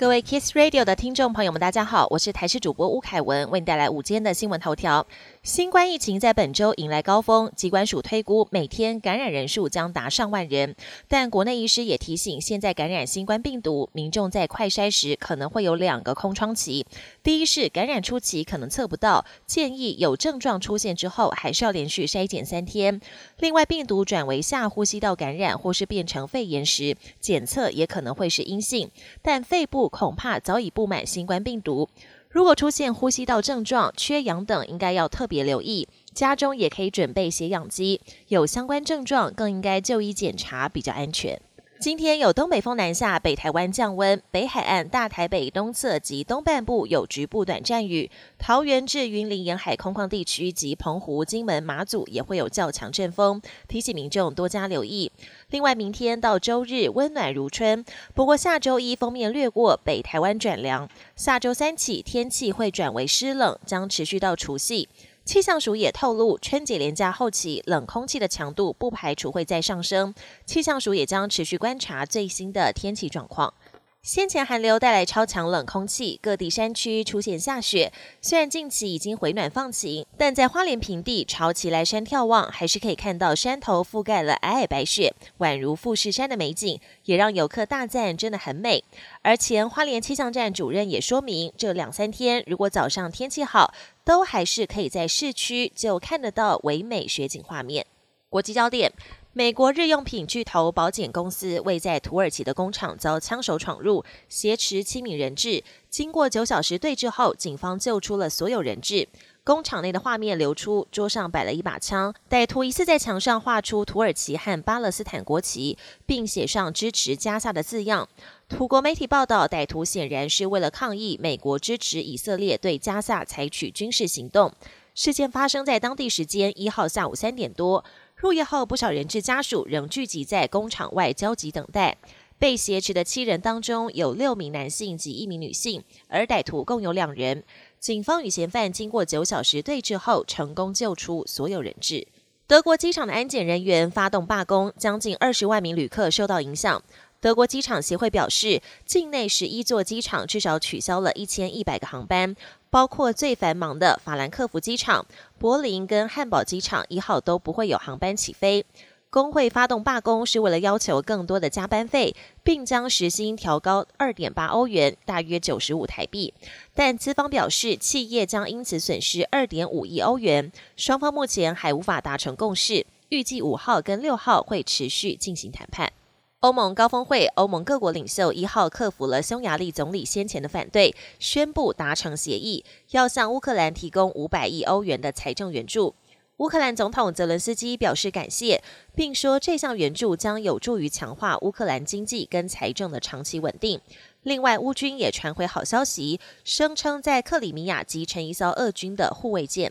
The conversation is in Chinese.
各位 Kiss Radio 的听众朋友们，大家好，我是台视主播吴凯文，为你带来午间的新闻头条。新冠疫情在本周迎来高峰，机关署推估每天感染人数将达上万人。但国内医师也提醒，现在感染新冠病毒，民众在快筛时可能会有两个空窗期。第一是感染初期可能测不到，建议有症状出现之后，还是要连续筛检三天。另外，病毒转为下呼吸道感染或是变成肺炎时，检测也可能会是阴性，但肺部。恐怕早已布满新冠病毒。如果出现呼吸道症状、缺氧等，应该要特别留意。家中也可以准备血氧机，有相关症状更应该就医检查，比较安全。今天有东北风南下，北台湾降温，北海岸、大台北东侧及东半部有局部短暂雨，桃园至云林沿海空旷地区及澎湖、金门、马祖也会有较强阵风，提醒民众多加留意。另外，明天到周日温暖如春，不过下周一封面掠过，北台湾转凉，下周三起天气会转为湿冷，将持续到除夕。气象署也透露，春节连假后期冷空气的强度不排除会再上升。气象署也将持续观察最新的天气状况。先前寒流带来超强冷空气，各地山区出现下雪。虽然近期已经回暖放晴，但在花莲平地朝奇来山眺望，还是可以看到山头覆盖了皑皑白雪，宛如富士山的美景，也让游客大赞真的很美。而前花莲气象站主任也说明，这两三天如果早上天气好，都还是可以在市区就看得到唯美雪景画面。国际焦点。美国日用品巨头保险公司为在土耳其的工厂遭枪手闯入，挟持七名人质。经过九小时对峙后，警方救出了所有人质。工厂内的画面流出，桌上摆了一把枪，歹徒疑似在墙上画出土耳其和巴勒斯坦国旗，并写上支持加沙的字样。土国媒体报道，歹徒显然是为了抗议美国支持以色列对加沙采取军事行动。事件发生在当地时间一号下午三点多。入夜后，不少人质家属仍聚集在工厂外焦急等待。被挟持的七人当中，有六名男性及一名女性，而歹徒共有两人。警方与嫌犯经过九小时对峙后，成功救出所有人质。德国机场的安检人员发动罢工，将近二十万名旅客受到影响。德国机场协会表示，境内十一座机场至少取消了一千一百个航班，包括最繁忙的法兰克福机场、柏林跟汉堡机场，一号都不会有航班起飞。工会发动罢工是为了要求更多的加班费，并将时薪调高二点八欧元，大约九十五台币。但资方表示，企业将因此损失二点五亿欧元。双方目前还无法达成共识，预计五号跟六号会持续进行谈判。欧盟高峰会，欧盟各国领袖一号克服了匈牙利总理先前的反对，宣布达成协议，要向乌克兰提供五百亿欧元的财政援助。乌克兰总统泽伦斯基表示感谢，并说这项援助将有助于强化乌克兰经济跟财政的长期稳定。另外，乌军也传回好消息，声称在克里米亚集成一艘俄军的护卫舰。